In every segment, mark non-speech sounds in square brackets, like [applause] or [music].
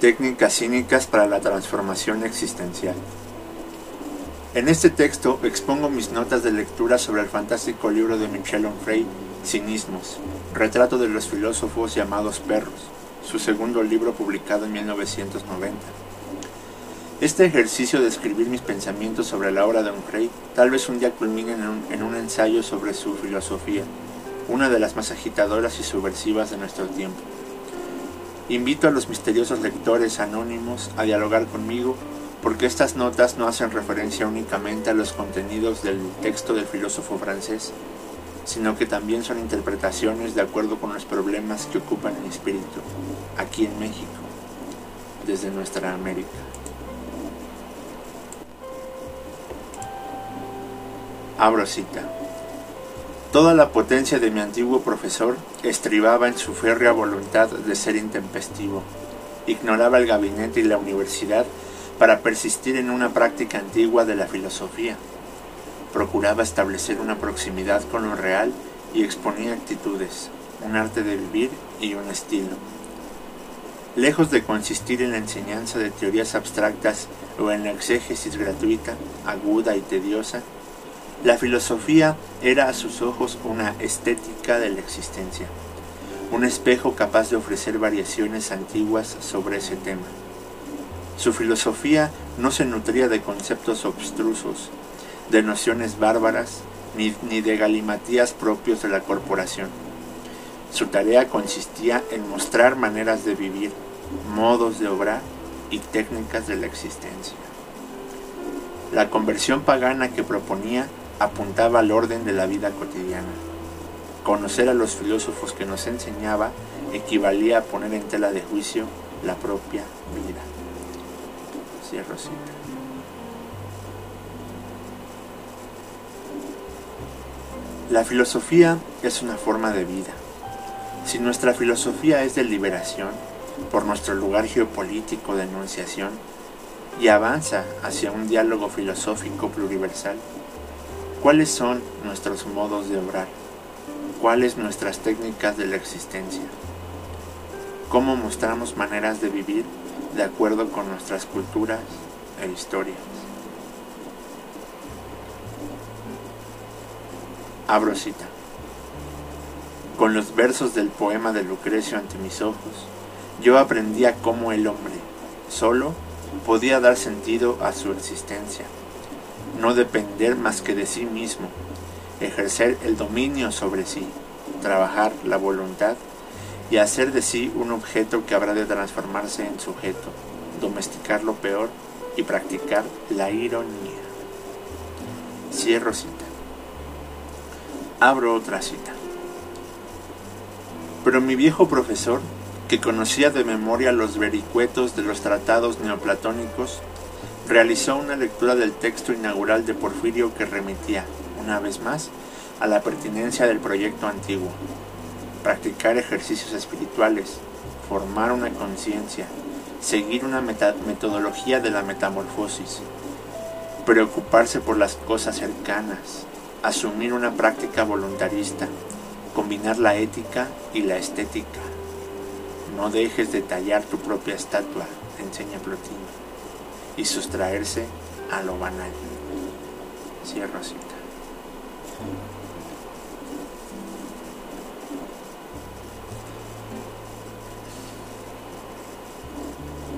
Técnicas cínicas para la transformación existencial. En este texto expongo mis notas de lectura sobre el fantástico libro de Michel Onfray, Cinismos, retrato de los filósofos llamados perros, su segundo libro publicado en 1990. Este ejercicio de escribir mis pensamientos sobre la obra de Onfray tal vez un día culmine en un, en un ensayo sobre su filosofía, una de las más agitadoras y subversivas de nuestro tiempo. Invito a los misteriosos lectores anónimos a dialogar conmigo porque estas notas no hacen referencia únicamente a los contenidos del texto del filósofo francés, sino que también son interpretaciones de acuerdo con los problemas que ocupan mi espíritu, aquí en México, desde nuestra América. Abro cita. Toda la potencia de mi antiguo profesor estribaba en su férrea voluntad de ser intempestivo. Ignoraba el gabinete y la universidad para persistir en una práctica antigua de la filosofía. Procuraba establecer una proximidad con lo real y exponía actitudes, un arte de vivir y un estilo. Lejos de consistir en la enseñanza de teorías abstractas o en la exégesis gratuita, aguda y tediosa, la filosofía era a sus ojos una estética de la existencia, un espejo capaz de ofrecer variaciones antiguas sobre ese tema. Su filosofía no se nutría de conceptos obstrusos, de nociones bárbaras, ni, ni, de galimatías propios de la corporación. Su tarea consistía en mostrar maneras de vivir, modos de obrar y técnicas de la existencia. La conversión pagana que proponía apuntaba al orden de la vida cotidiana. Conocer a los filósofos que nos enseñaba equivalía a poner en tela de juicio la propia vida. Cierro cita. La filosofía es una forma de vida. Si nuestra filosofía es de liberación, por nuestro lugar geopolítico de enunciación, y avanza hacia un diálogo filosófico pluriversal, ¿cuáles son nuestros modos de obrar? ¿Cuáles nuestras técnicas de la existencia? ¿Cómo mostramos maneras de vivir de acuerdo con nuestras culturas e historias? Abro cita. Con los versos del poema de Lucrecio ante mis ojos, yo aprendía cómo el hombre, solo, podía dar sentido a su existencia, no depender más que de sí mismo, ejercer el dominio sobre sí, trabajar la voluntad y hacer de sí un objeto que habrá de transformarse en sujeto, domesticar lo peor y practicar la ironía. Cierro cita. Abro otra cita. Pero mi viejo profesor, que conocía de memoria los vericuetos de los tratados neoplatónicos, realizó una lectura del texto inaugural de Porfirio que remitía, una vez más, a la pertinencia del proyecto antiguo. Practicar ejercicios espirituales, formar una conciencia, seguir una metodología de la metamorfosis, preocuparse por las cosas cercanas, asumir una práctica voluntarista, combinar la ética y la estética. No dejes de tallar tu propia estatua, enseña Plotino, y sustraerse a lo banal. Cierro cita.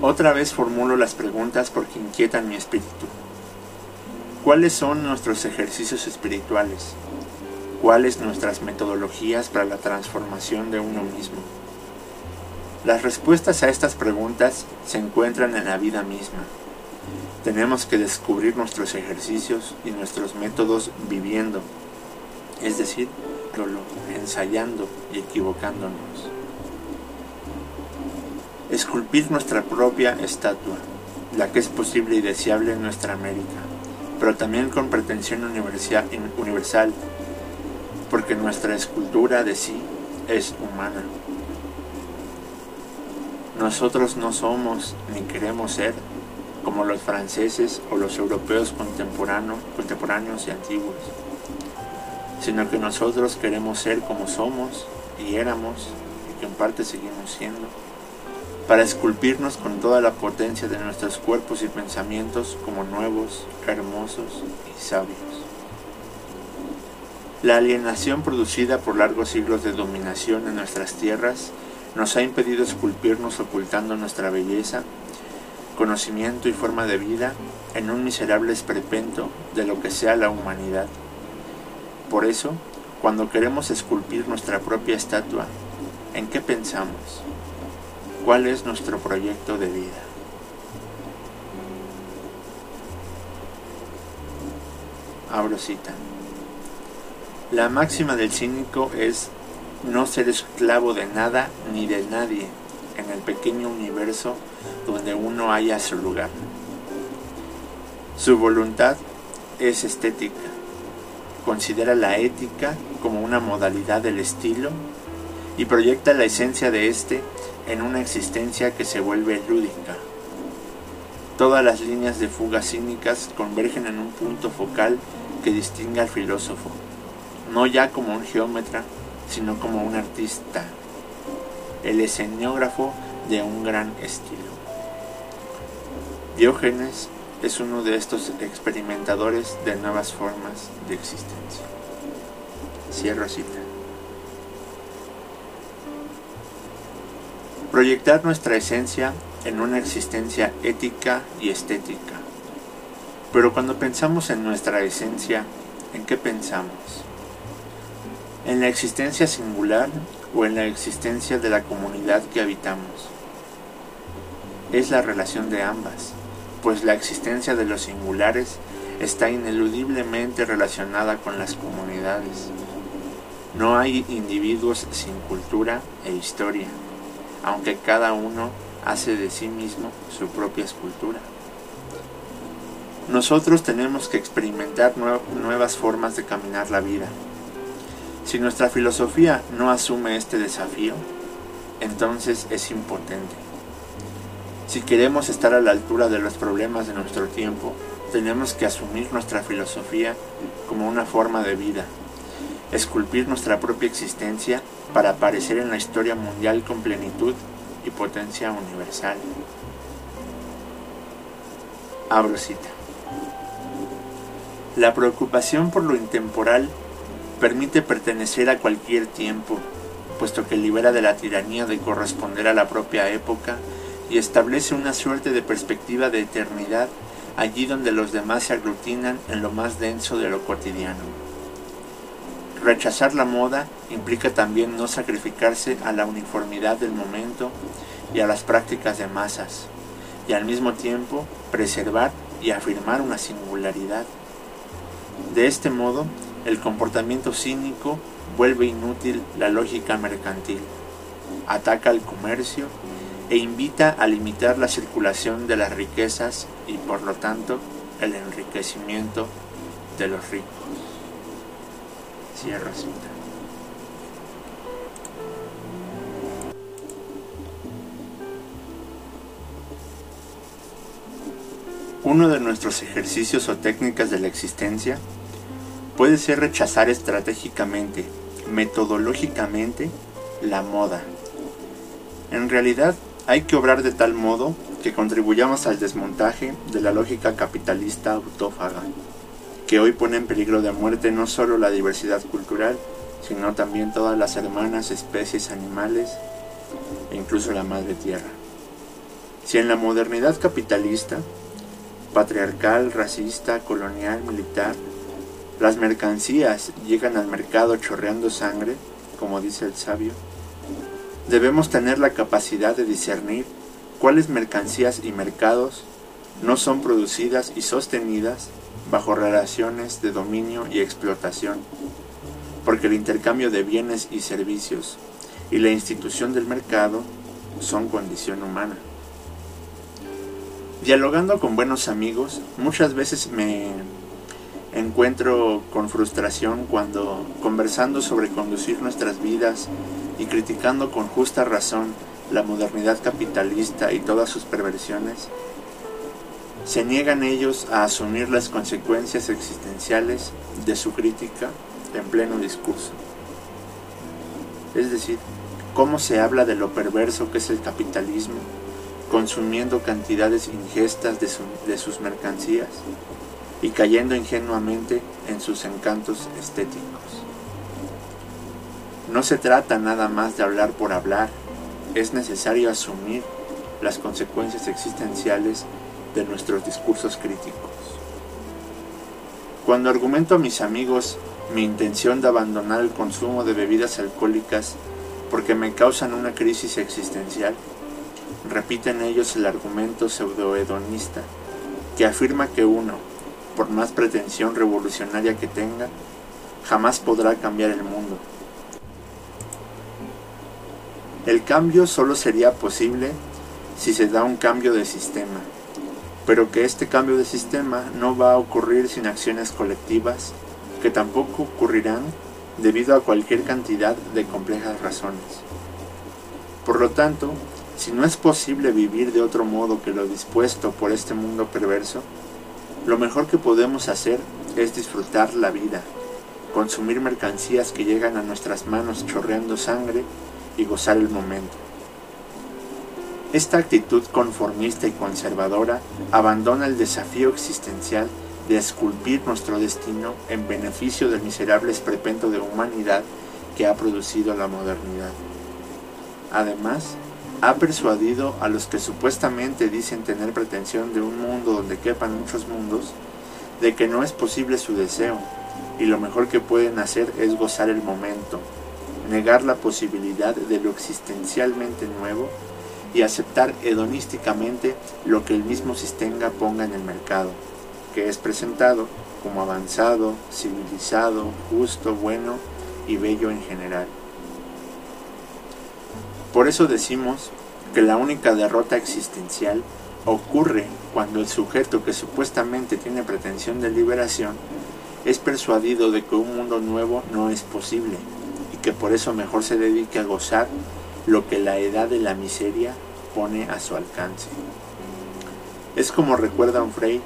Otra vez formulo las preguntas porque inquietan mi espíritu. ¿Cuáles son nuestros ejercicios espirituales? ¿Cuáles nuestras metodologías para la transformación de uno mismo? Las respuestas a estas preguntas se encuentran en la vida misma. Tenemos que descubrir nuestros ejercicios y nuestros métodos viviendo, es decir, ensayando y equivocándonos. Esculpir nuestra propia estatua, la que es posible y deseable en nuestra América pero también con pretensión universal, porque nuestra escultura de sí es humana. Nosotros no somos ni queremos ser como los franceses o los europeos contemporáneos, y antiguos, sino que nosotros queremos ser como somos y éramos y que en parte seguimos siendo, para esculpirnos con toda la potencia de nuestros cuerpos y pensamientos como nuevos, hermosos y sabios. La alienación producida por largos siglos de dominación en nuestras tierras nos ha impedido esculpirnos ocultando nuestra belleza, conocimiento y forma de vida en un miserable esperpento de lo que sea la humanidad. Por eso, cuando queremos esculpir nuestra propia estatua, ¿en qué pensamos? ¿Cuál es nuestro proyecto de vida? Abro cita. La máxima del cínico es no ser esclavo de nada ni de nadie en el pequeño universo donde uno haya su lugar. Su voluntad es estética. Considera la ética como una modalidad del estilo y proyecta la esencia de éste en una existencia que se vuelve lúdica. Todas las líneas de fuga cínicas convergen en un punto focal que distingue al filósofo, no ya como un geómetra, sino como un artista, el escenógrafo de un gran estilo. Diógenes es uno de estos experimentadores de nuevas formas de existencia. Cierro cita. Proyectar nuestra esencia en una existencia ética y estética. Pero cuando pensamos en nuestra esencia, ¿en qué pensamos? ¿En la existencia singular o en la existencia de la comunidad que habitamos? Es la relación de ambas, pues la existencia de los singulares está ineludiblemente relacionada con las comunidades. No hay individuos sin cultura e historia aunque cada uno hace de sí mismo su propia escultura. Nosotros tenemos que experimentar nuevas formas de caminar la vida. Si nuestra filosofía no asume este desafío, entonces es impotente. Si queremos estar a la altura de los problemas de nuestro tiempo, tenemos que asumir nuestra filosofía como una forma de vida, esculpir nuestra propia existencia para aparecer en la historia mundial con plenitud y potencia universal. Abro cita. La preocupación por lo intemporal permite pertenecer a cualquier tiempo, puesto que libera de la tiranía de corresponder a la propia época y establece una suerte de perspectiva de eternidad allí donde los demás se aglutinan en lo más denso de lo cotidiano. Rechazar la moda implica también no sacrificarse a la uniformidad del momento y a las prácticas de masas, y al mismo tiempo preservar y afirmar una singularidad. De este modo, el comportamiento cínico vuelve inútil la lógica mercantil, ataca al comercio e invita a limitar la circulación de las riquezas y por lo tanto el enriquecimiento de los ricos. Uno de nuestros ejercicios o técnicas de la existencia puede ser rechazar estratégicamente, metodológicamente, la moda. En realidad, hay que obrar de tal modo que contribuyamos al desmontaje de la lógica capitalista autófaga que hoy pone en peligro de muerte no solo la diversidad cultural, sino también todas las hermanas especies animales e incluso la madre tierra. Si en la modernidad capitalista, patriarcal, racista, colonial, militar, las mercancías llegan al mercado chorreando sangre, como dice el sabio, debemos tener la capacidad de discernir cuáles mercancías y mercados no son producidas y sostenidas bajo relaciones de dominio y explotación, porque el intercambio de bienes y servicios y la institución del mercado son condición humana. Dialogando con buenos amigos, muchas veces me encuentro con frustración cuando, conversando sobre conducir nuestras vidas y criticando con justa razón la modernidad capitalista y todas sus perversiones, se niegan ellos a asumir las consecuencias existenciales de su crítica en pleno discurso. Es decir, cómo se habla de lo perverso que es el capitalismo, consumiendo cantidades ingestas de, sus mercancías y cayendo ingenuamente en sus encantos estéticos. No se trata nada más de hablar por hablar, es necesario asumir las consecuencias existenciales de nuestros discursos críticos. Cuando argumento a mis amigos mi intención de abandonar el consumo de bebidas alcohólicas porque me causan una crisis existencial, repiten ellos el argumento pseudohedonista que afirma que uno, por más pretensión revolucionaria que tenga, jamás podrá cambiar el mundo. El cambio solo sería posible si se da un cambio de sistema, pero que este cambio de sistema no va a ocurrir sin acciones colectivas, que tampoco ocurrirán debido a cualquier cantidad de complejas razones. Por lo tanto, si no es posible vivir de otro modo que lo dispuesto por este mundo perverso, lo mejor que podemos hacer es disfrutar la vida, consumir mercancías que llegan a nuestras manos chorreando sangre y gozar el momento. Esta actitud conformista y conservadora abandona el desafío existencial de esculpir nuestro destino en beneficio del miserable esperpento de humanidad que ha producido la modernidad. Además, ha persuadido a los que supuestamente dicen tener pretensión de un mundo donde quepan muchos mundos, de que no es posible su deseo, y lo mejor que pueden hacer es gozar el momento, negar la posibilidad de lo existencialmente nuevo y aceptar hedonísticamente lo que el mismo sistema ponga en el mercado, que es presentado como avanzado, civilizado, justo, bueno y bello en general. Por eso decimos que la única derrota existencial ocurre cuando el sujeto que supuestamente tiene pretensión de liberación es persuadido de que un mundo nuevo no es posible que por eso mejor se dedique a gozar lo que la edad de la miseria pone a su alcance. Es como recuerda un Frey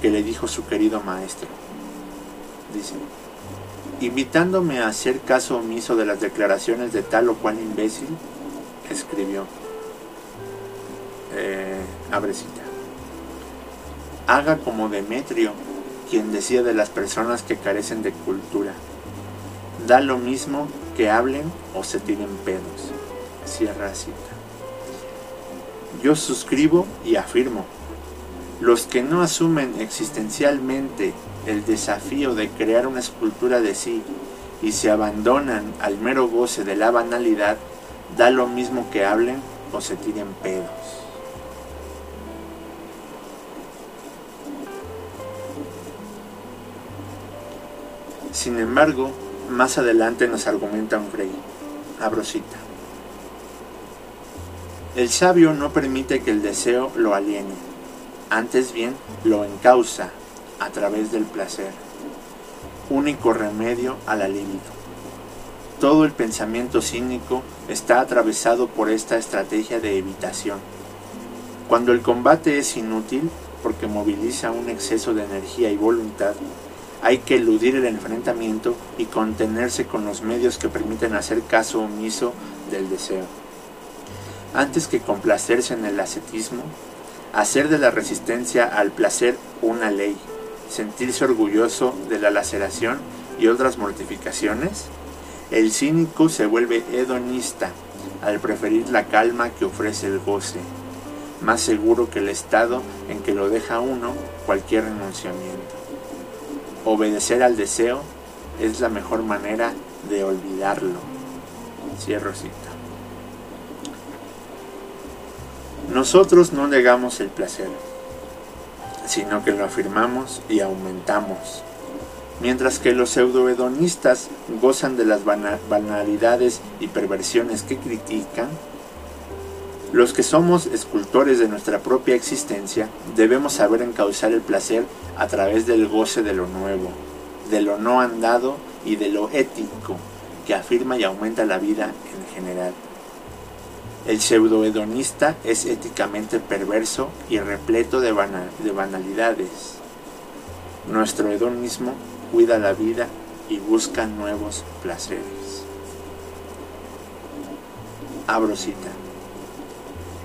que le dijo su querido maestro. Dice, invitándome a hacer caso omiso de las declaraciones de tal o cual imbécil, escribió, eh, abrecita, haga como Demetrio, quien decía de las personas que carecen de cultura, da lo mismo que hablen o se tiren pedos. Cierra cita. Yo suscribo y afirmo, los que no asumen existencialmente el desafío de crear una escultura de sí y se abandonan al mero goce de la banalidad, da lo mismo que hablen o se tiren pedos. Sin embargo, más adelante nos argumenta un rey, abrosita. El sabio no permite que el deseo lo aliene, antes bien lo encausa a través del placer, único remedio a la libido. Todo el pensamiento cínico está atravesado por esta estrategia de evitación. Cuando el combate es inútil, porque moviliza un exceso de energía y voluntad, hay que eludir el enfrentamiento y contenerse con los medios que permiten hacer caso omiso del deseo antes que complacerse en el ascetismo, hacer de la resistencia al placer una ley, sentirse orgulloso de la laceración y otras mortificaciones, el cínico se vuelve hedonista al preferir la calma que ofrece el goce, más seguro que el estado en que lo deja uno cualquier renunciamiento. Obedecer al deseo es la mejor manera de olvidarlo. Cierro cita. Nosotros no negamos el placer, sino que lo afirmamos y aumentamos. Mientras que los pseudohedonistas gozan de las banalidades y perversiones que critican, los que somos escultores de nuestra propia existencia debemos saber encauzar el placer a través del goce de lo nuevo, de lo no andado y de lo ético que afirma y aumenta la vida en general. El pseudohedonista es éticamente perverso y repleto de, de banalidades. Nuestro hedonismo cuida la vida y busca nuevos placeres. Abro cita.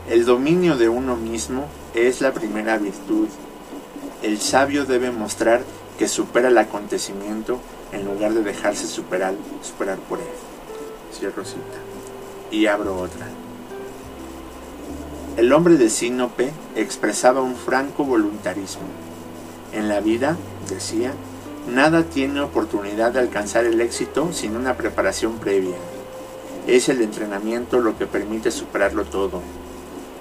El dominio de uno mismo es la primera virtud. El sabio debe mostrar que supera el acontecimiento en lugar de dejarse superar, por él. Cierro cita. Y abro otra. El hombre de Sinope expresaba un franco voluntarismo. En la vida, decía, nada tiene oportunidad de alcanzar el éxito sin una preparación previa. Es el entrenamiento lo que permite superarlo todo.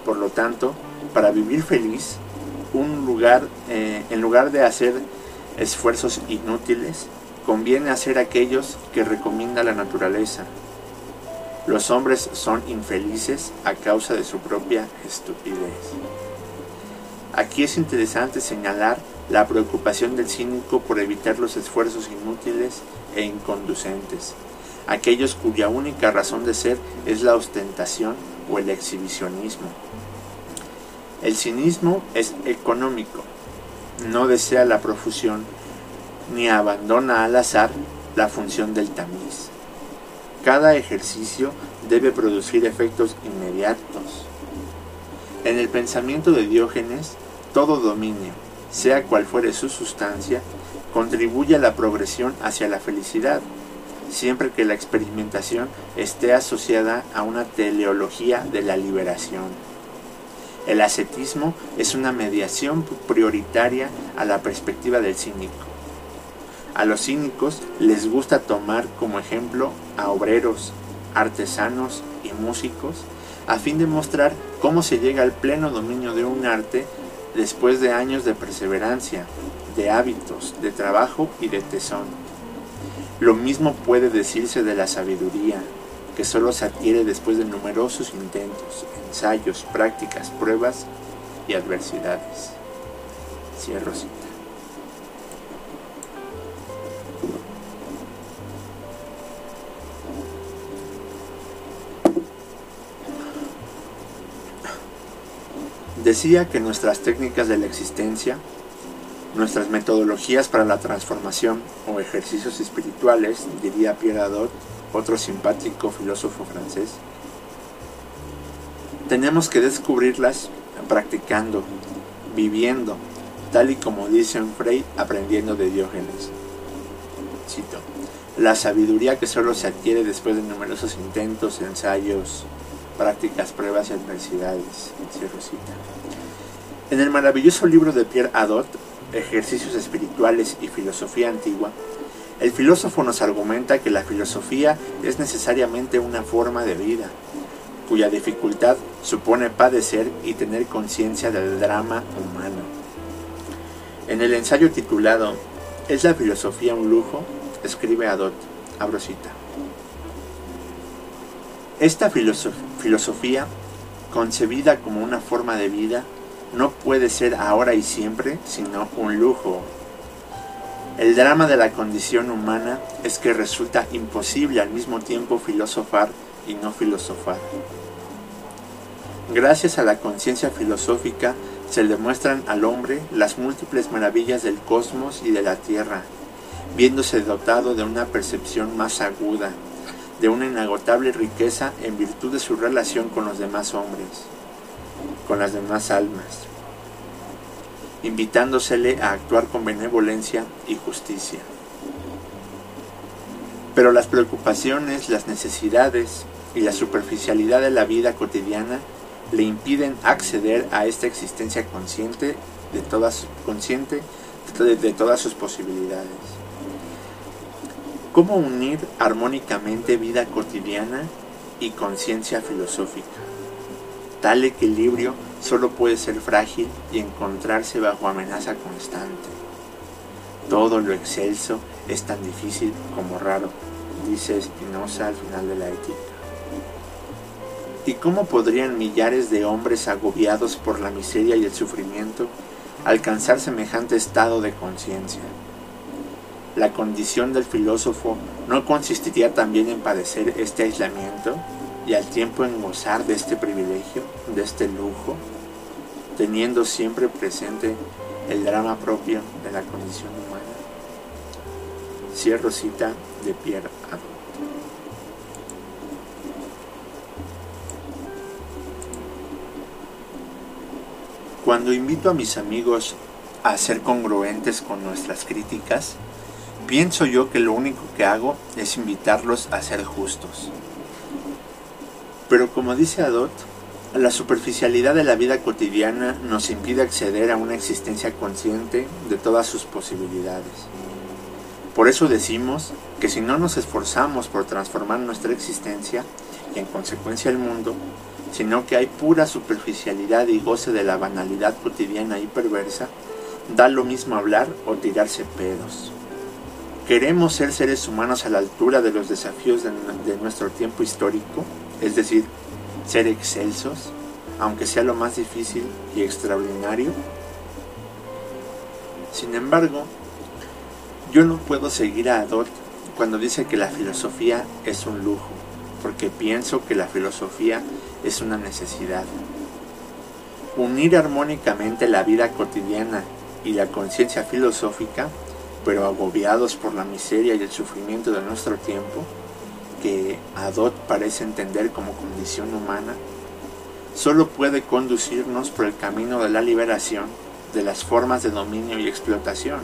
Por lo tanto, para vivir feliz, un lugar, eh, en lugar de hacer esfuerzos inútiles, conviene hacer aquellos que recomienda la naturaleza. Los hombres son infelices a causa de su propia estupidez. Aquí es interesante señalar la preocupación del cínico por evitar los esfuerzos inútiles e inconducentes, aquellos cuya única razón de ser es la ostentación o el exhibicionismo. El cinismo es económico, no desea la profusión, ni abandona al azar la función del tamiz. Cada ejercicio debe producir efectos inmediatos. En el pensamiento de Diógenes, todo dominio, sea cual fuere su sustancia, contribuye a la progresión hacia la felicidad, siempre que la experimentación esté asociada a una teleología de la liberación. El ascetismo es una mediación prioritaria a la perspectiva del cínico. A los cínicos les gusta tomar como ejemplo a obreros, artesanos y músicos a fin de mostrar cómo se llega al pleno dominio de un arte después de años de perseverancia, de hábitos, de trabajo y de tesón. Lo mismo puede decirse de la sabiduría, que solo se adquiere después de numerosos intentos, ensayos, prácticas, pruebas y adversidades. Cierro cita. Decía que nuestras técnicas de la existencia, nuestras metodologías para la transformación o ejercicios espirituales, diría Pierre Adot, otro simpático filósofo francés, tenemos que descubrirlas practicando, viviendo, tal y como dice Frey, aprendiendo de Diógenes. Cito, la sabiduría que solo se adquiere después de numerosos intentos, ensayos, prácticas, pruebas y adversidades. En el maravilloso libro de Pierre Adot, Ejercicios Espirituales y Filosofía Antigua, el filósofo nos argumenta que la filosofía es necesariamente una forma de vida, cuya dificultad supone padecer y tener conciencia del drama humano. En el ensayo titulado ¿Es la filosofía un lujo? escribe Adot, abro cita. Esta filosofía, concebida como una forma de vida, no puede ser ahora y siempre sino un lujo. El drama de la condición humana es que resulta imposible al mismo tiempo filosofar y no filosofar. Gracias a la conciencia filosófica se le muestran al hombre las múltiples maravillas del cosmos y de la tierra, viéndose dotado de una percepción más aguda, de una inagotable riqueza en virtud de su relación con los demás hombres, con las demás almas, invitándosele a actuar con benevolencia y justicia. Pero las preocupaciones, las necesidades y la superficialidad de la vida cotidiana le impiden acceder a esta existencia consciente de todas, consciente de todas sus posibilidades. ¿Cómo unir armónicamente vida cotidiana y conciencia filosófica? Tal equilibrio solo puede ser frágil y encontrarse bajo amenaza constante. Todo lo excelso es tan difícil como raro, dice Spinoza al final de la ética. ¿Y cómo podrían millares de hombres agobiados por la miseria y el sufrimiento alcanzar semejante estado de conciencia? la condición del filósofo no consistiría también en padecer este aislamiento y al tiempo en gozar de este privilegio, de este lujo, teniendo siempre presente el drama propio de la condición humana. Cierro cita de Pierre Cuando invito a mis amigos a ser congruentes con nuestras críticas, pienso yo que lo único que hago es invitarlos a ser justos. Pero como dice Adot, la superficialidad de la vida cotidiana nos impide acceder a una existencia consciente de todas sus posibilidades. Por eso decimos que si no nos esforzamos por transformar nuestra existencia y en consecuencia el mundo, sino que hay pura superficialidad y goce de la banalidad cotidiana y perversa, da lo mismo hablar o tirarse pedos. ¿Queremos ser seres humanos a la altura de los desafíos de, de nuestro tiempo histórico? Es decir, ser excelsos, aunque sea lo más difícil y extraordinario. Sin embargo, yo no puedo seguir a Adot cuando dice que la filosofía es un lujo, porque pienso que la filosofía es una necesidad. Unir armónicamente la vida cotidiana y la conciencia filosófica, pero agobiados por la miseria y el sufrimiento de nuestro tiempo, que Adot parece entender como condición humana, solo puede conducirnos por el camino de la liberación de las formas de dominio y explotación.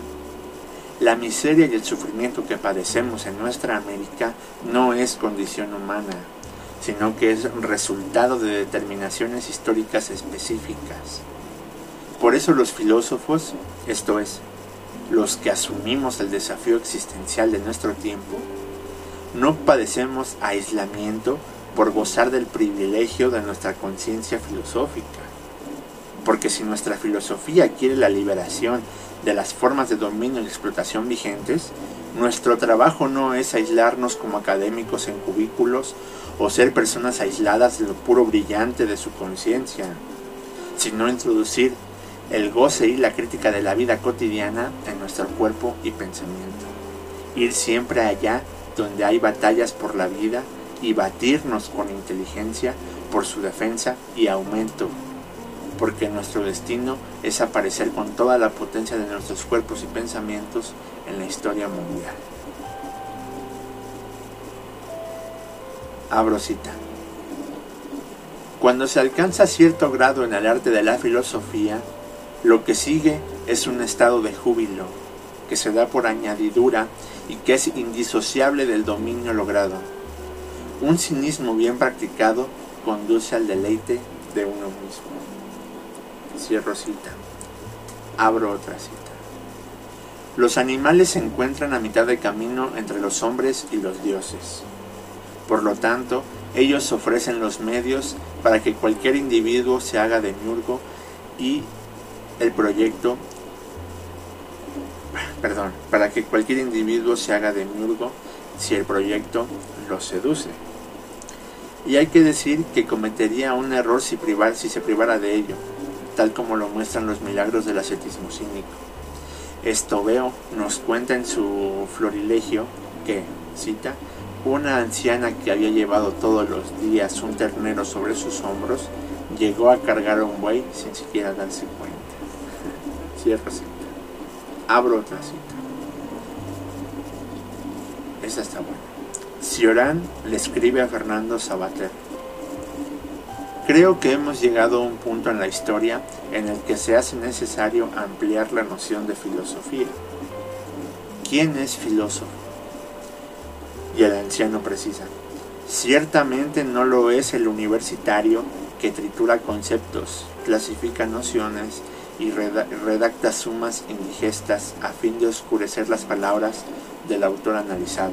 La miseria y el sufrimiento que padecemos en nuestra América no es condición humana, sino que es resultado de determinaciones históricas específicas. Por eso los filósofos, esto es, los que asumimos el desafío existencial de nuestro tiempo, no padecemos aislamiento por gozar del privilegio de nuestra conciencia filosófica. Porque si nuestra filosofía quiere la liberación de las formas de dominio y explotación vigentes, nuestro trabajo no es aislarnos como académicos en cubículos o ser personas aisladas de lo puro brillante de su conciencia, sino introducir el goce y la crítica de la vida cotidiana en nuestro cuerpo y pensamiento. Ir siempre allá donde hay batallas por la vida y batirnos con inteligencia por su defensa y aumento, porque nuestro destino es aparecer con toda la potencia de nuestros cuerpos y pensamientos en la historia mundial. Abro cita. Cuando se alcanza cierto grado en el arte de la filosofía, lo que sigue es un estado de júbilo, que se da por añadidura y que es indisociable del dominio logrado. Un cinismo bien practicado conduce al deleite de uno mismo. Cierro cita. Abro otra cita. Los animales se encuentran a mitad de camino entre los hombres y los dioses. Por lo tanto, ellos ofrecen los medios para que cualquier individuo se haga de miurgo y el proyecto perdón, para que cualquier individuo se haga de miurgo si el proyecto lo seduce. Y hay que decir que cometería un error si, se privara de ello, tal como lo muestran los milagros del ascetismo cínico. Estobeo nos cuenta en su florilegio que, cita, una anciana que había llevado todos los días un ternero sobre sus hombros, llegó a cargar a un buey sin siquiera darse cuenta. [laughs] Cierra cita. Abro otra cita. Esta está buena. Cioran le escribe a Fernando Sabater. Creo que hemos llegado a un punto en la historia en el que se hace necesario ampliar la noción de filosofía. ¿Quién es filósofo? Y el anciano precisa. Ciertamente no lo es el universitario que tritura conceptos, clasifica nociones y redacta sumas indigestas a fin de oscurecer las palabras del autor analizado.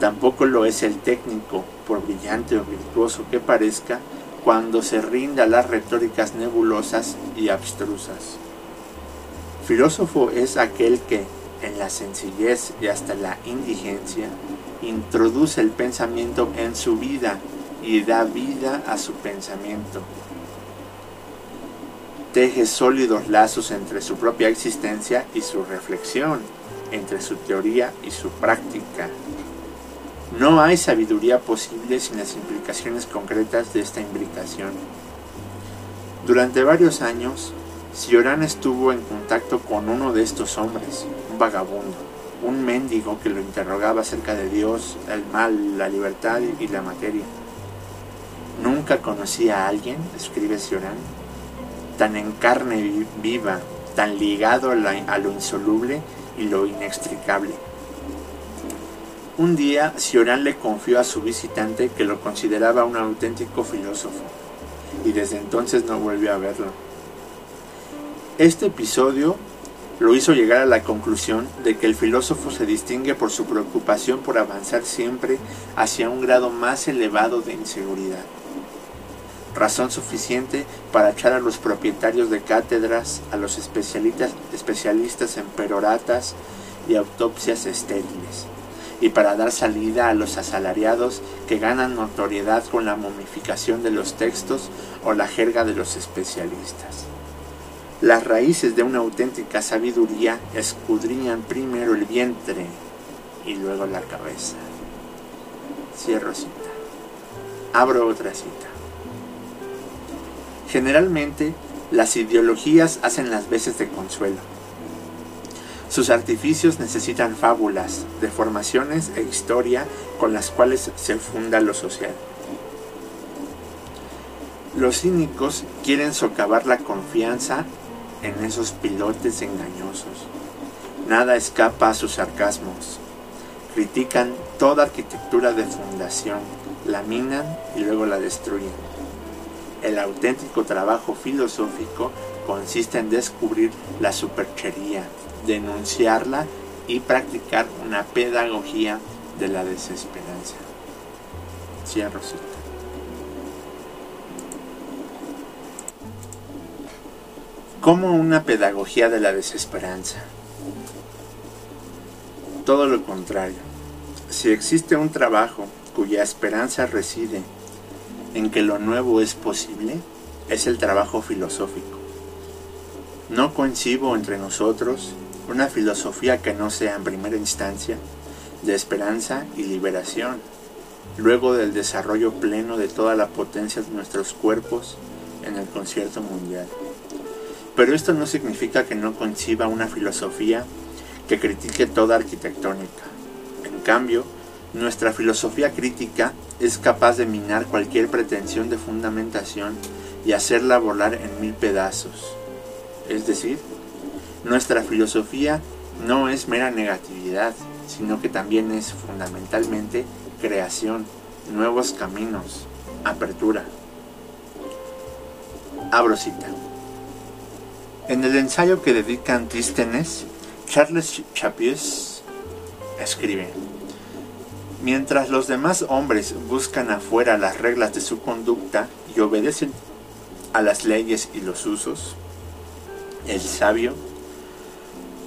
Tampoco lo es el técnico, por brillante o virtuoso que parezca, cuando se rinda a las retóricas nebulosas y abstrusas. Filósofo es aquel que, en la sencillez y hasta la indigencia, introduce el pensamiento en su vida y da vida a su pensamiento, teje sólidos lazos entre su propia existencia y su reflexión, entre su teoría y su práctica. No hay sabiduría posible sin las implicaciones concretas de esta imbricación. Durante varios años, Cioran estuvo en contacto con uno de estos hombres, un vagabundo, un mendigo que lo interrogaba acerca de Dios, el mal, la libertad y la materia. Nunca conocí a alguien, escribe Cioran, tan en carne viva, tan ligado a lo insoluble y lo inextricable. Un día, Cioran le confió a su visitante que lo consideraba un auténtico filósofo, y desde entonces no volvió a verlo. Este episodio lo hizo llegar a la conclusión de que el filósofo se distingue por su preocupación por avanzar siempre hacia un grado más elevado de inseguridad. Razón suficiente para echar a los propietarios de cátedras, a los especialistas, especialistas en peroratas y autopsias estériles, y para dar salida a los asalariados que ganan notoriedad con la momificación de los textos o la jerga de los especialistas. Las raíces de una auténtica sabiduría escudriñan primero el vientre y luego la cabeza. Cierro cita. Abro otra cita. Generalmente, las ideologías hacen las veces de consuelo. Sus artificios necesitan fábulas, deformaciones e historia con las cuales se funda lo social. Los cínicos quieren socavar la confianza en esos pilotes engañosos. Nada escapa a sus sarcasmos. Critican toda arquitectura de fundación, la minan y luego la destruyen. El auténtico trabajo filosófico consiste en descubrir la superchería, denunciarla y practicar una pedagogía de la desesperanza. Cierro como una pedagogía de la desesperanza. Todo lo contrario, si existe un trabajo cuya esperanza reside en que lo nuevo es posible, es el trabajo filosófico. No coincido entre nosotros una filosofía que no sea en primera instancia de esperanza y liberación, luego del desarrollo pleno de toda la potencia de nuestros cuerpos en el concierto mundial. Pero esto no significa que no conciba una filosofía que critique toda arquitectónica. En cambio, nuestra filosofía crítica es capaz de minar cualquier pretensión de fundamentación y hacerla volar en mil pedazos. Es decir, nuestra filosofía no es mera negatividad, sino que también es fundamentalmente creación, nuevos caminos, apertura. Abro cita. En el ensayo que dedica Antístenes, Charles Chapius escribe, Mientras los demás hombres buscan afuera las reglas de su conducta y obedecen a las leyes y los usos, el sabio,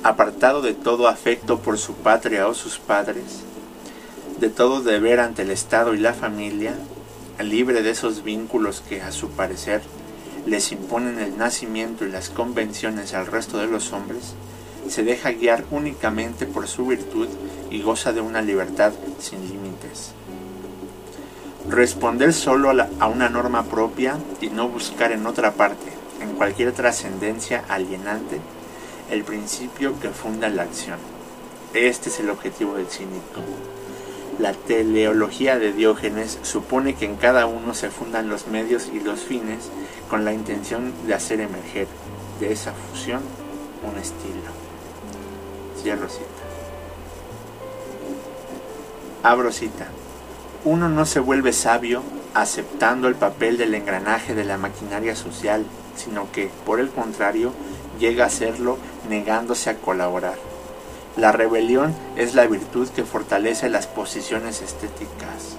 apartado de todo afecto por su patria o sus padres, de todo deber ante el Estado y la familia, libre de esos vínculos que a su parecer les imponen el nacimiento y las convenciones al resto de los hombres, se deja guiar únicamente por su virtud y goza de una libertad sin límites. Responder solo a, una norma propia y no buscar en otra parte, en cualquier trascendencia alienante, el principio que funda la acción. Este es el objetivo del cínico. La teleología de Diógenes supone que en cada uno se fundan los medios y los fines con la intención de hacer emerger de esa fusión un estilo. Cierro. Uno no se vuelve sabio aceptando el papel del engranaje de la maquinaria social, sino que, por el contrario, llega a serlo negándose a colaborar. La rebelión es la virtud que fortalece las posiciones estéticas.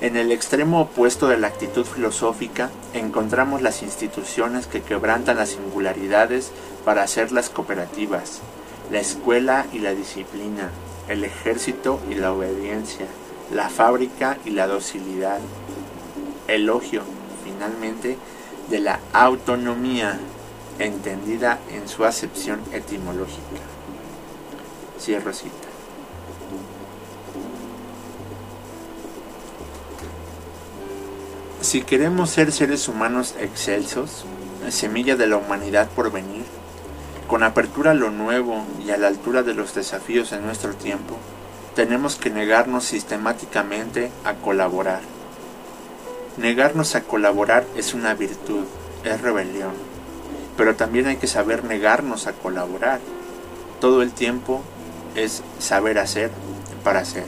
En el extremo opuesto de la actitud filosófica encontramos las instituciones que quebrantan las singularidades para hacerlas cooperativas, la escuela y la disciplina, el ejército y la obediencia, la fábrica y la docilidad, elogio, finalmente, de la autonomía entendida en su acepción etimológica. Cierro cita. Si queremos ser seres humanos excelsos, semilla de la humanidad por venir, con apertura a lo nuevo y a la altura de los desafíos en nuestro tiempo, tenemos que negarnos sistemáticamente a colaborar. Negarnos a colaborar es una virtud, es rebelión. pero también hay que saber negarnos a colaborar. Todo el tiempo es saber hacer para hacer.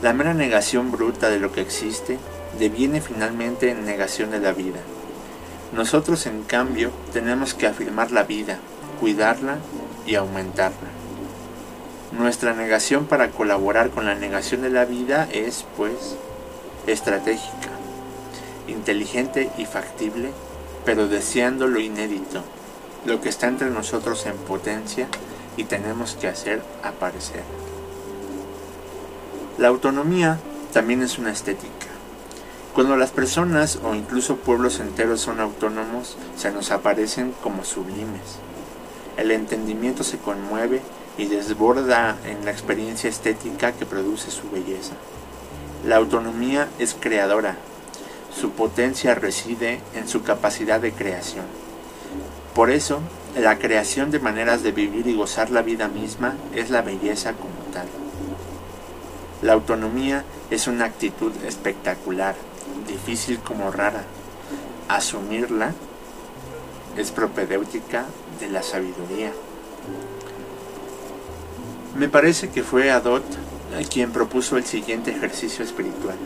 La mera negación bruta de lo que existe deviene finalmente en negación de la vida. Nosotros, en cambio, tenemos que afirmar la vida, cuidarla y aumentarla. Nuestra negación para colaborar con la negación de la vida es, pues, estratégica, inteligente y factible, pero deseando lo inédito, lo que está entre nosotros en potencia y tenemos que hacer aparecer. La autonomía también es una estética. Cuando las personas o incluso pueblos enteros son autónomos, se nos aparecen como sublimes. El entendimiento se conmueve y desborda en la experiencia estética que produce su belleza. La autonomía es creadora, su potencia reside en su capacidad de creación. Por eso, la creación de maneras de vivir y gozar la vida misma es la belleza como tal. La autonomía es una actitud espectacular, difícil como rara. Asumirla es propedéutica de la sabiduría. Me parece que fue Adot quien propuso el siguiente ejercicio espiritual.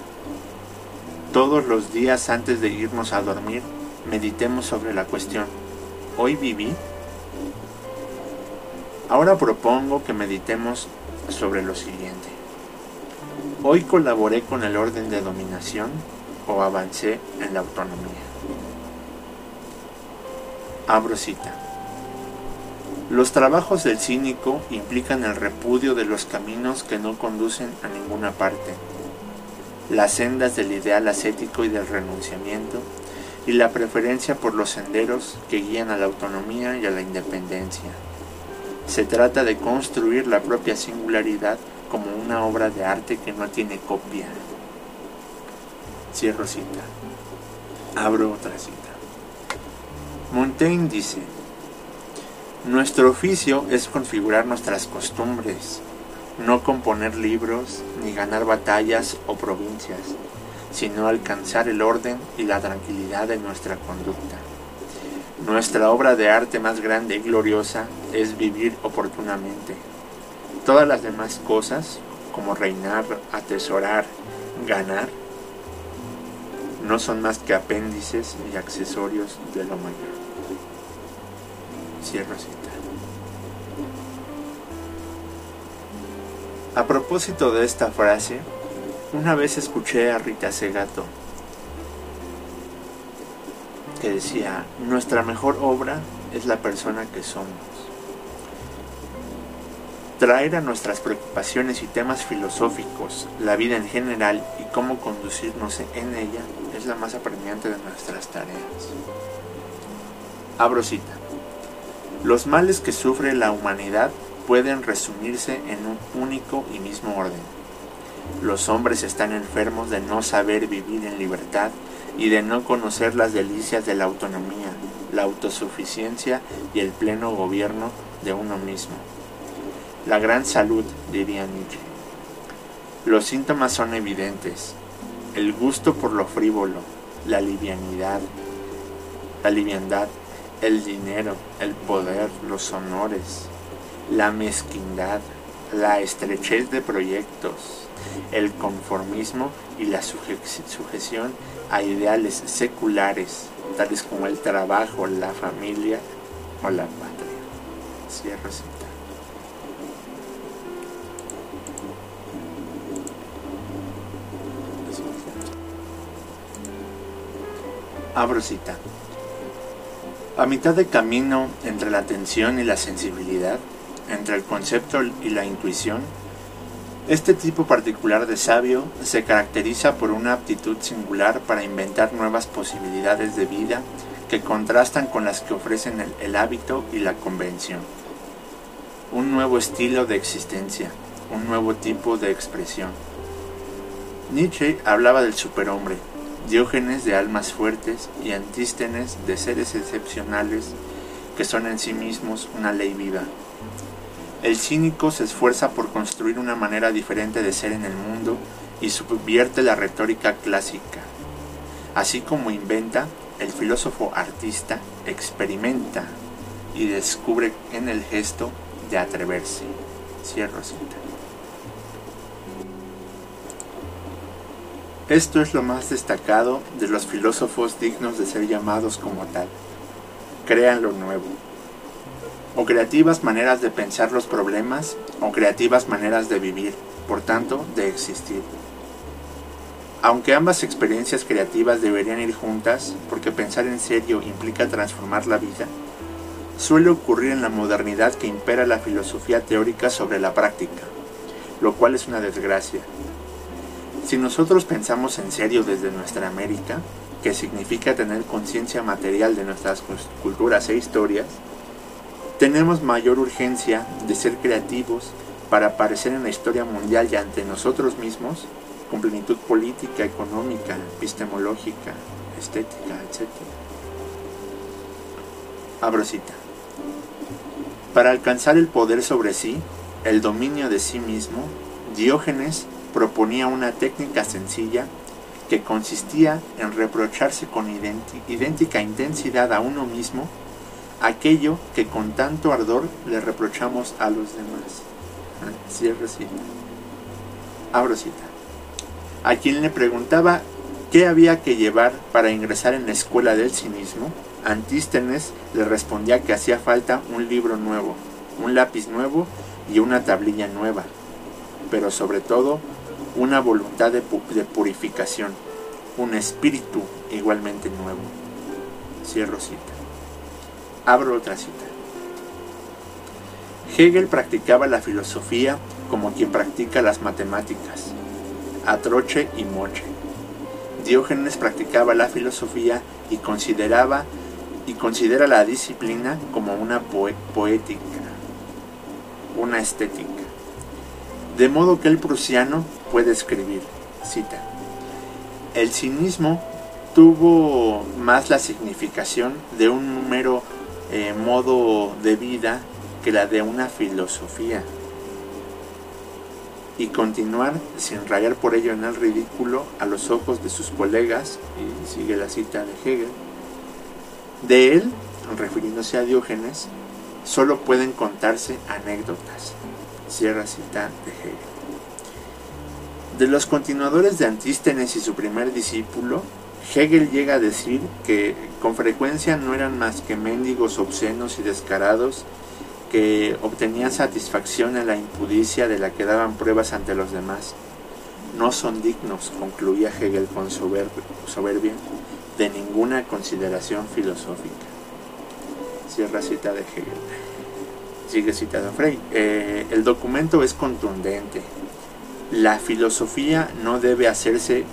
Todos los días antes de irnos a dormir, meditemos sobre la cuestión. ¿Hoy viví? Ahora propongo que meditemos sobre lo siguiente. ¿Hoy colaboré con el orden de dominación o avancé en la autonomía? Abro cita. Los trabajos del cínico implican el repudio de los caminos que no conducen a ninguna parte, las sendas del ideal ascético y del renunciamiento, y la preferencia por los senderos que guían a la autonomía y a la independencia. Se trata de construir la propia singularidad como una obra de arte que no tiene copia. Cierro cita. Abro otra cita. Montaigne dice, nuestro oficio es configurar nuestras costumbres, no componer libros ni ganar batallas o provincias, sino alcanzar el orden y la tranquilidad de nuestra conducta. Nuestra obra de arte más grande y gloriosa es vivir oportunamente. Todas las demás cosas, como reinar, atesorar, ganar, no son más que apéndices y accesorios de lo mayor. Cierro cita. A propósito de esta frase, una vez escuché a Rita Segato que decía, nuestra mejor obra es la persona que somos. Traer a nuestras preocupaciones y temas filosóficos, la vida en general y cómo conducirnos en ella es la más apremiante de nuestras tareas. Abro cita. Los males que sufre la humanidad pueden resumirse en un único y mismo orden. Los hombres están enfermos de no saber vivir en libertad y de no conocer las delicias de la autonomía, la autosuficiencia y el pleno gobierno de uno mismo. La gran salud, diría Nietzsche. Los síntomas son evidentes. El gusto por lo frívolo, la livianidad, la liviandad, el dinero, el poder, los honores, la mezquindad, la estrechez de proyectos, el conformismo y la sujeción a ideales seculares, tales como el trabajo, la familia o la patria. Cierro cita. Abro cita. A mitad de camino entre la atención y la sensibilidad, entre el concepto y la intuición, este tipo particular de sabio se caracteriza por una aptitud singular para inventar nuevas posibilidades de vida que contrastan con las que ofrecen el, el hábito y la convención. Un nuevo estilo de existencia, un nuevo tipo de expresión. Nietzsche hablaba del superhombre, Diógenes de almas fuertes y Antístenes de seres excepcionales que son en sí mismos una ley viva. El cínico se esfuerza por construir una manera diferente de ser en el mundo y subvierte la retórica clásica. Así como inventa, el filósofo artista experimenta y descubre en el gesto de atreverse. Cierro cita. Esto es lo más destacado de los filósofos dignos de ser llamados como tal. Crean lo nuevo. O creativas maneras de pensar los problemas o creativas maneras de vivir, por tanto, de existir. Aunque ambas experiencias creativas deberían ir juntas, porque pensar en serio implica transformar la vida, suele ocurrir en la modernidad que impera la filosofía teórica sobre la práctica, lo cual es una desgracia. Si nosotros pensamos en serio desde nuestra América, que significa tener conciencia material de nuestras culturas e historias, tenemos mayor urgencia de ser creativos para aparecer en la historia mundial y ante nosotros mismos con plenitud política, económica, epistemológica, estética, etc. Abro cita. Para alcanzar el poder sobre sí, el dominio de sí mismo, Diógenes proponía una técnica sencilla que consistía en reprocharse con idéntica intensidad a uno mismo aquello que con tanto ardor le reprochamos a los demás. Ah, cierro cita. Abro cita. A quien le preguntaba qué había que llevar para ingresar en la escuela del cinismo, Antístenes le respondía que hacía falta un libro nuevo, un lápiz nuevo y una tablilla nueva, pero sobre todo una voluntad de, purificación, un espíritu igualmente nuevo. Cierro cita. Abro otra cita. Hegel practicaba la filosofía como quien practica las matemáticas a troche y moche. Diógenes practicaba la filosofía y consideraba y considera la disciplina como una poética, una estética. De modo que el prusiano puede escribir, cita, el cinismo tuvo más la significación de un mero eh, modo de vida que la de una filosofía y continuar sin rayar por ello en el ridículo a los ojos de sus colegas, y sigue la cita de Hegel. De él, refiriéndose a Diógenes, solo pueden contarse anécdotas. Cierra cita de Hegel. De los continuadores de Antístenes y su primer discípulo, Hegel llega a decir que con frecuencia no eran más que mendigos obscenos y descarados que obtenían satisfacción en la impudicia de la que daban pruebas ante los demás. No son dignos, concluía Hegel con soberbia, de ninguna consideración filosófica. Cierra cita de Hegel. Sigue citado Frey. Eh, el documento es contundente. La filosofía no debe hacerse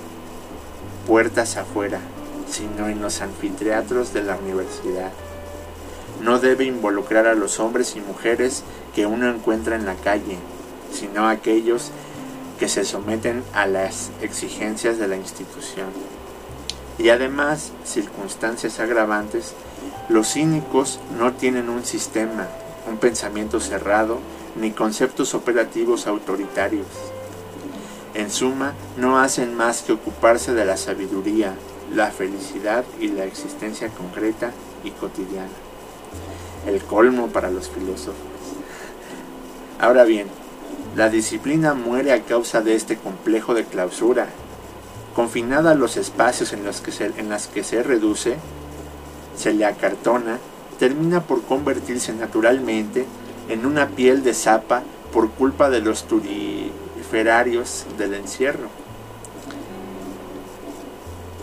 puertas afuera, sino en los anfiteatros de la universidad no debe involucrar a los hombres y mujeres que uno encuentra en la calle, sino a aquellos que se someten a las exigencias de la institución. Y además, circunstancias agravantes, los cínicos no tienen un sistema, un pensamiento cerrado, ni conceptos operativos autoritarios. En suma, no hacen más que ocuparse de la sabiduría, la felicidad y la existencia concreta y cotidiana el colmo para los filósofos. Ahora bien, la disciplina muere a causa de este complejo de clausura. Confinada a los espacios en los que se, en las que se reduce, se le acartona, termina por convertirse naturalmente en una piel de zapa por culpa de los turiferarios del encierro.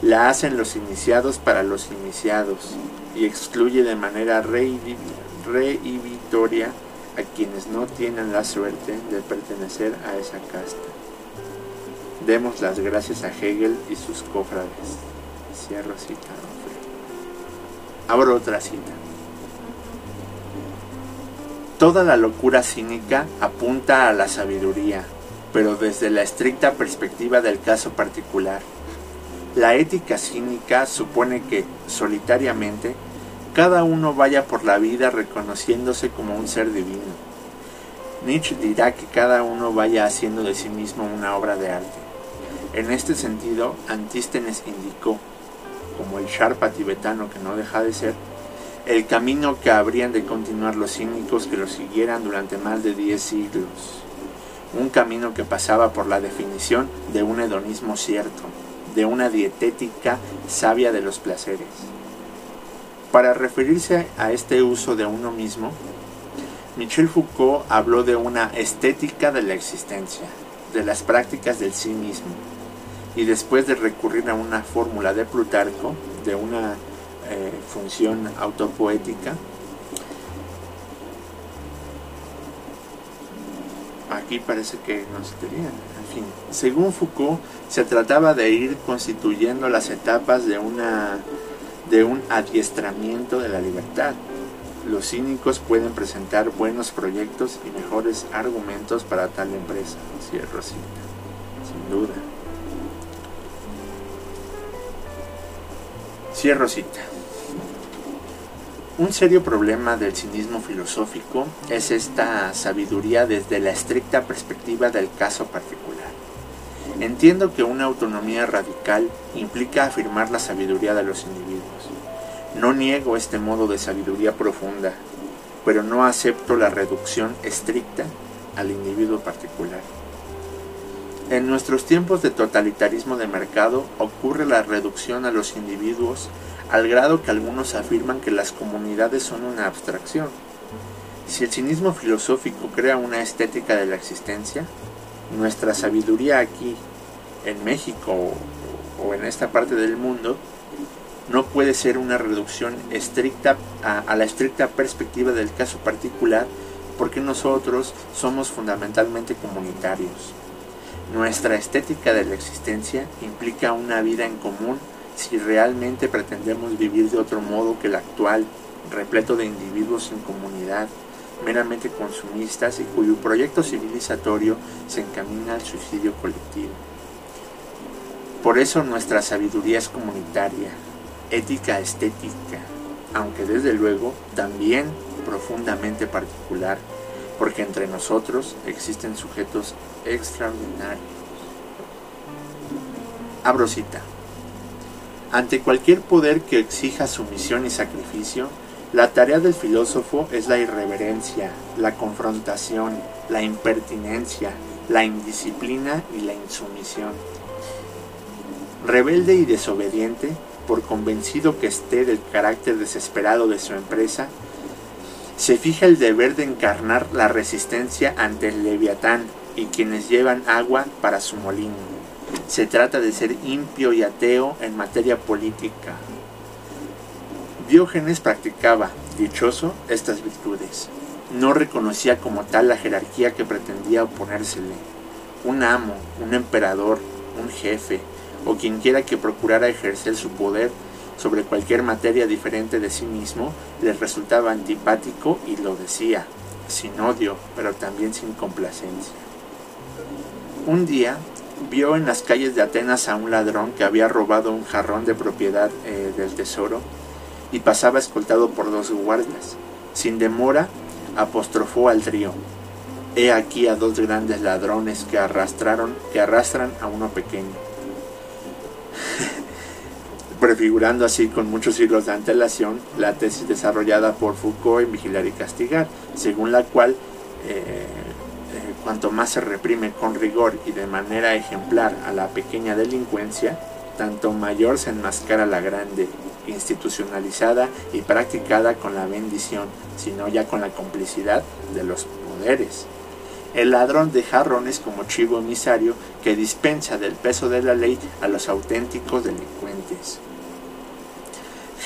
La hacen los iniciados para los iniciados, y excluye de manera reinhibitoria a quienes no tienen la suerte de pertenecer a esa casta. Demos las gracias a Hegel y sus cofrades. Cierro cita. Abro otra cita. Toda la locura cínica apunta a la sabiduría, pero desde la estricta perspectiva del caso particular. La ética cínica supone que, solitariamente, cada uno vaya por la vida reconociéndose como un ser divino. Nietzsche dirá que cada uno vaya haciendo de sí mismo una obra de arte. En este sentido, Antístenes indicó, como el Sharpa tibetano que no deja de ser, el camino que habrían de continuar los cínicos que lo siguieran durante más de diez siglos, un camino que pasaba por la definición de un hedonismo cierto, de una dietética sabia de los placeres. Para referirse a este uso de uno mismo, Michel Foucault habló de una estética de la existencia, de las prácticas del sí mismo, y después de recurrir a una fórmula de Plutarco, de una eh, función autopoética, aquí parece que no se tenía. En fin, según Foucault, se trataba de ir constituyendo las etapas de, una, de un adiestramiento de la libertad. Los cínicos pueden presentar buenos proyectos y mejores argumentos para tal empresa. Cierro cita, sin duda. Cierro cita. Un serio problema del cinismo filosófico es esta sabiduría desde la estricta perspectiva del caso particular. Entiendo que una autonomía radical implica afirmar la sabiduría de los individuos. No niego este modo de sabiduría profunda, pero no acepto la reducción estricta al individuo particular. En nuestros tiempos de totalitarismo de mercado ocurre la reducción a los individuos al grado que algunos afirman que las comunidades son una abstracción. Si el cinismo filosófico crea una estética de la existencia, nuestra sabiduría aquí, en México o, en esta parte del mundo, no puede ser una reducción estricta a, a la estricta perspectiva del caso particular porque nosotros somos fundamentalmente comunitarios. Nuestra estética de la existencia implica una vida en común si realmente pretendemos vivir de otro modo que el actual, repleto de individuos en comunidad, meramente consumistas y cuyo proyecto civilizatorio se encamina al suicidio colectivo. Por eso nuestra sabiduría es comunitaria, ética estética, aunque desde luego también profundamente particular, porque entre nosotros existen sujetos extraordinarios. Abro cita. Ante cualquier poder que exija sumisión y sacrificio, la tarea del filósofo es la irreverencia, la confrontación, la impertinencia, la indisciplina y la insumisión. Rebelde y desobediente, por convencido que esté del carácter desesperado de su empresa, se fija el deber de encarnar la resistencia ante el leviatán y quienes llevan agua para su molino. Se trata de ser impio y ateo en materia política. Diógenes practicaba, dichoso, estas virtudes. No reconocía como tal la jerarquía que pretendía oponérsele. Un amo, un emperador, un jefe, o quien quiera que procurara ejercer su poder sobre cualquier materia diferente de sí mismo, le resultaba antipático y lo decía, sin odio, pero también sin complacencia. Un día, vio en las calles de Atenas a un ladrón que había robado un jarrón de propiedad eh, del tesoro y pasaba escoltado por dos guardias. Sin demora, apostrofó al trío. He aquí a dos grandes ladrones que arrastraron, que arrastran a uno pequeño. Prefigurando así con muchos siglos de antelación la tesis desarrollada por Foucault en Vigilar y Castigar, según la cual eh, Cuanto más se reprime con rigor y de manera ejemplar a la pequeña delincuencia, tanto mayor se enmascara la grande, institucionalizada y practicada con la bendición, sino ya con la complicidad de los poderes. El ladrón de jarrones como chivo emisario que dispensa del peso de la ley a los auténticos delincuentes.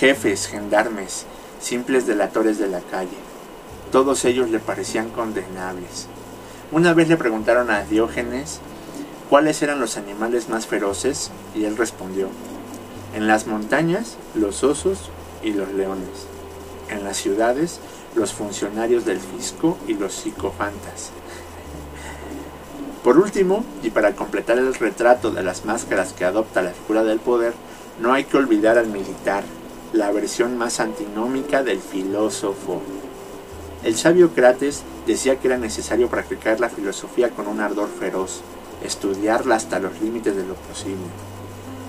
Jefes, gendarmes, simples delatores de la calle, todos ellos le parecían condenables. Una vez le preguntaron a Diógenes cuáles eran los animales más feroces y él respondió, en las montañas los osos y los leones, en las ciudades los funcionarios del fisco y los psicofantas. Por último, y para completar el retrato de las máscaras que adopta la figura del poder, no hay que olvidar al militar, la versión más antinómica del filósofo. El sabio Crates decía que era necesario practicar la filosofía con un ardor feroz, estudiarla hasta los límites de lo posible.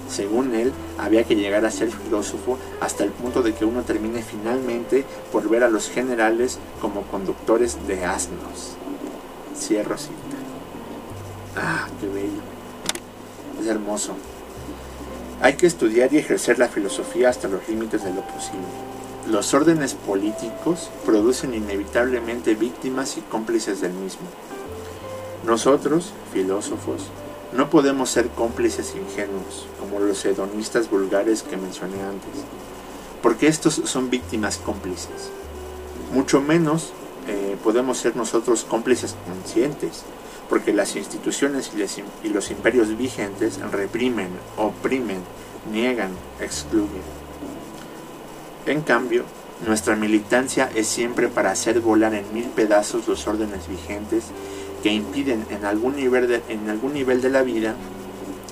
Según él, había que llegar a ser filósofo hasta el punto de que uno termine finalmente por ver a los generales como conductores de asnos. Cierro cita. Ah, qué bello. Es hermoso. Hay que estudiar y ejercer la filosofía hasta los límites de lo posible. Los órdenes políticos producen inevitablemente víctimas y cómplices del mismo. Nosotros, filósofos, no podemos ser cómplices ingenuos, como los hedonistas vulgares que mencioné antes, porque estos son víctimas cómplices. Mucho menos eh, podemos ser nosotros cómplices conscientes, porque las instituciones y los imperios vigentes reprimen, oprimen, niegan, excluyen. En cambio, nuestra militancia es siempre para hacer volar en mil pedazos los órdenes vigentes que impiden en algún nivel de, la vida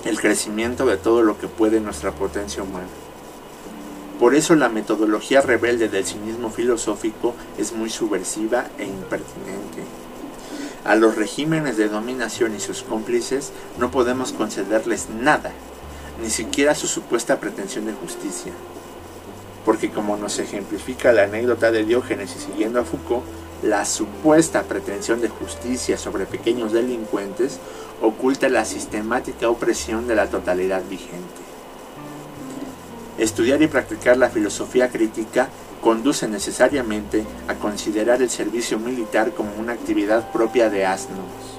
el crecimiento de todo lo que puede nuestra potencia humana. Por eso la metodología rebelde del cinismo filosófico es muy subversiva e impertinente. A los regímenes de dominación y sus cómplices no podemos concederles nada, ni siquiera su supuesta pretensión de justicia. Porque como nos ejemplifica la anécdota de Diógenes y siguiendo a Foucault, la supuesta pretensión de justicia sobre pequeños delincuentes oculta la sistemática opresión de la totalidad vigente. Estudiar y practicar la filosofía crítica conduce necesariamente a considerar el servicio militar como una actividad propia de asnos.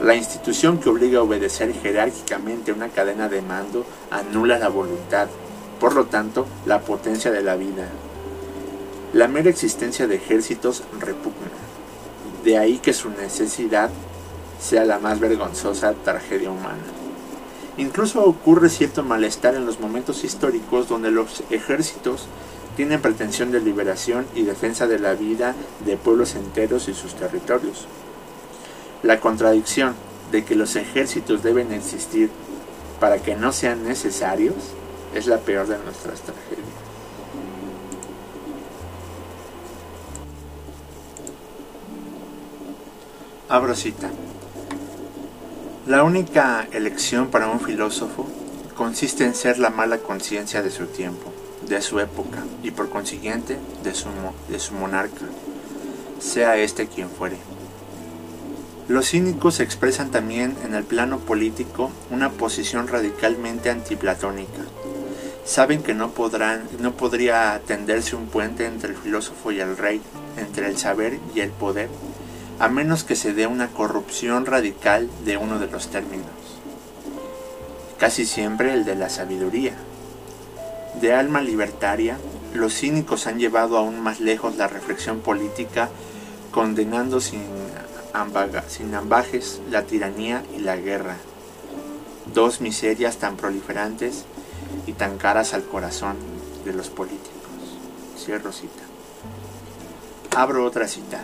La institución que obliga a obedecer jerárquicamente una cadena de mando anula la voluntad, por lo tanto, la potencia de la vida. La mera existencia de ejércitos repugna. De ahí que su necesidad sea la más vergonzosa tragedia humana. Incluso ocurre cierto malestar en los momentos históricos donde los ejércitos tienen pretensión de liberación y defensa de la vida de pueblos enteros y sus territorios. La contradicción de que los ejércitos deben existir para que no sean necesarios es la peor de nuestras tragedias. Abro cita. La única elección para un filósofo consiste en ser la mala conciencia de su tiempo, de su época y por consiguiente de su, de su monarca, sea éste quien fuere. Los cínicos expresan también en el plano político una posición radicalmente antiplatónica. Saben que no, podrán, no podría tenderse un puente entre el filósofo y el rey, entre el saber y el poder, a menos que se dé una corrupción radical de uno de los términos, casi siempre el de la sabiduría. De alma libertaria, los cínicos han llevado aún más lejos la reflexión política, condenando sin, sin ambajes la tiranía y la guerra, dos miserias tan proliferantes y tan caras al corazón de los políticos. Cierro cita. Abro otra cita.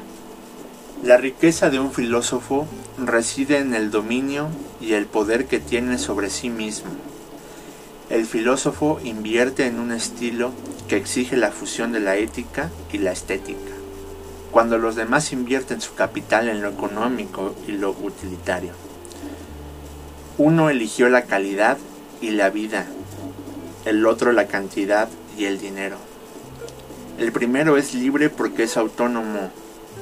La riqueza de un filósofo reside en el dominio y el poder que tiene sobre sí mismo. El filósofo invierte en un estilo que exige la fusión de la ética y la estética, cuando los demás invierten su capital en lo económico y lo utilitario. Uno eligió la calidad y la vida, el otro la cantidad y el dinero. El primero es libre porque es autónomo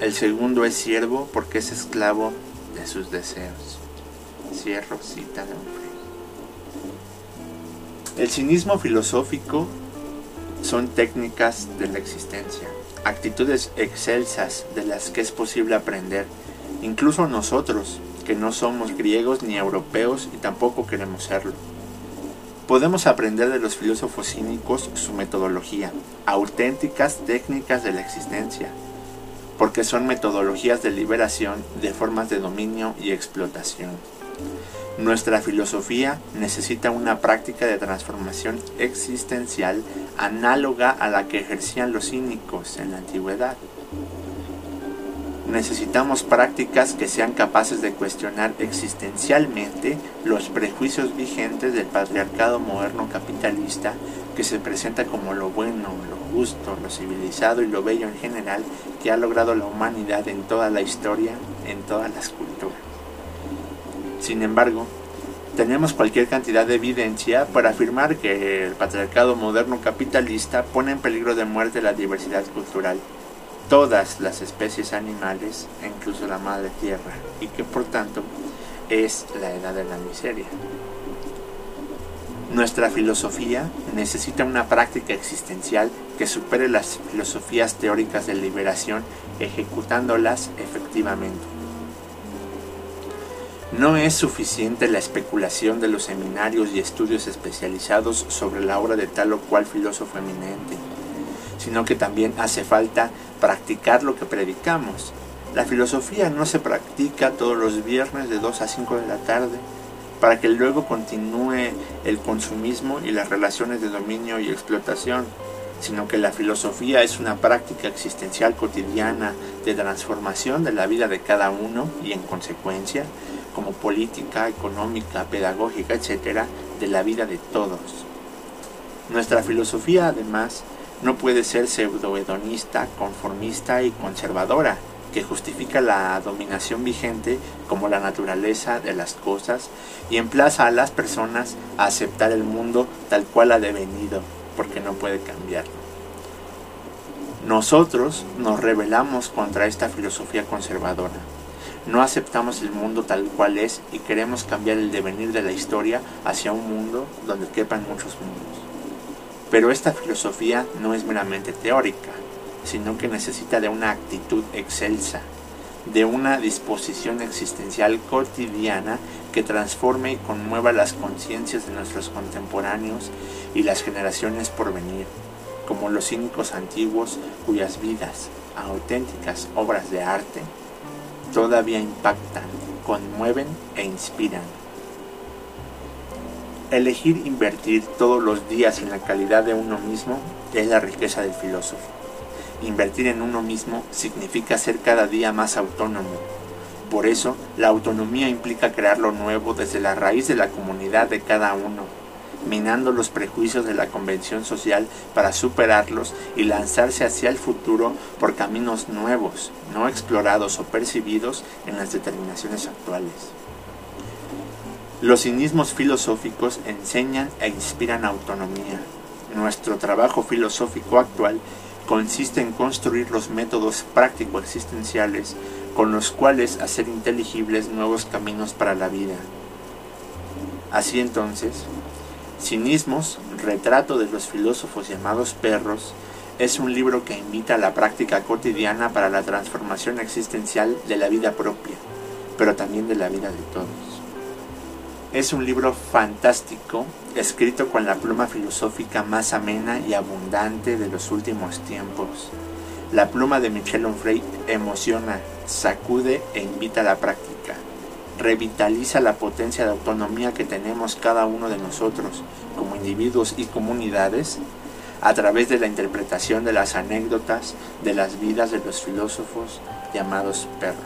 el segundo es siervo porque es esclavo de sus deseos. Cierro cita de El cinismo filosófico son técnicas de la existencia, actitudes excelsas de las que es posible aprender, incluso nosotros, que no somos griegos ni europeos y tampoco queremos serlo. Podemos aprender de los filósofos cínicos su metodología, auténticas técnicas de la existencia, porque son metodologías de liberación de formas de dominio y explotación. Nuestra filosofía necesita una práctica de transformación existencial análoga a la que ejercían los cínicos en la antigüedad. Necesitamos prácticas que sean capaces de cuestionar existencialmente los prejuicios vigentes del patriarcado moderno capitalista que se presenta como lo bueno, lo justo, lo civilizado y lo bello en general que ha logrado la humanidad en toda la historia, en todas las culturas. Sin embargo, tenemos cualquier cantidad de evidencia para afirmar que el patriarcado moderno capitalista pone en peligro de muerte la diversidad cultural, todas las especies animales e incluso la madre tierra, y que por tanto es la edad de la miseria. Nuestra filosofía necesita una práctica existencial que supere las filosofías teóricas de liberación ejecutándolas efectivamente. No es suficiente la especulación de los seminarios y estudios especializados sobre la obra de tal o cual filósofo eminente, sino que también hace falta practicar lo que predicamos. La filosofía no se practica todos los viernes de 2 a 5 de la tarde para que luego continúe el consumismo y las relaciones de dominio y explotación, sino que la filosofía es una práctica existencial cotidiana de transformación de la vida de cada uno y en consecuencia como política, económica, pedagógica, etcétera, de la vida de todos. Nuestra filosofía, además, no puede ser pseudohedonista, conformista y conservadora, que justifica la dominación vigente como la naturaleza de las cosas y emplaza a las personas a aceptar el mundo tal cual ha devenido, porque no puede cambiarlo. Nosotros nos rebelamos contra esta filosofía conservadora no aceptamos el mundo tal cual es y queremos cambiar el devenir de la historia hacia un mundo donde quepan muchos mundos. Pero esta filosofía no es meramente teórica, sino que necesita de una actitud excelsa, de una disposición existencial cotidiana que transforme y conmueva las conciencias de nuestros contemporáneos y las generaciones por venir, como los cínicos antiguos cuyas vidas, auténticas obras de arte, todavía impactan, conmueven e inspiran. Elegir invertir todos los días en la calidad de uno mismo es la riqueza del filósofo. Invertir en uno mismo significa ser cada día más autónomo. Por eso, la autonomía implica crear lo nuevo desde la raíz de la comunidad de cada uno, minando los prejuicios de la convención social para superarlos y lanzarse hacia el futuro por caminos nuevos, no explorados o percibidos en las determinaciones actuales. Los cinismos filosóficos enseñan e inspiran autonomía. Nuestro trabajo filosófico actual consiste en construir los métodos práctico-existenciales con los cuales hacer inteligibles nuevos caminos para la vida. Así entonces, Cinismos, retrato de los filósofos llamados perros, es un libro que invita a la práctica cotidiana para la transformación existencial de la vida propia, pero también de la vida de todos. Es un libro fantástico, escrito con la pluma filosófica más amena y abundante de los últimos tiempos. La pluma de Michel Onfray emociona, sacude e invita a la práctica revitaliza la potencia de autonomía que tenemos cada uno de nosotros como individuos y comunidades a través de la interpretación de las anécdotas de las vidas de los filósofos llamados perros.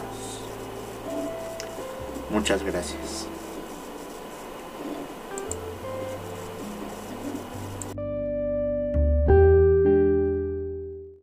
Muchas gracias.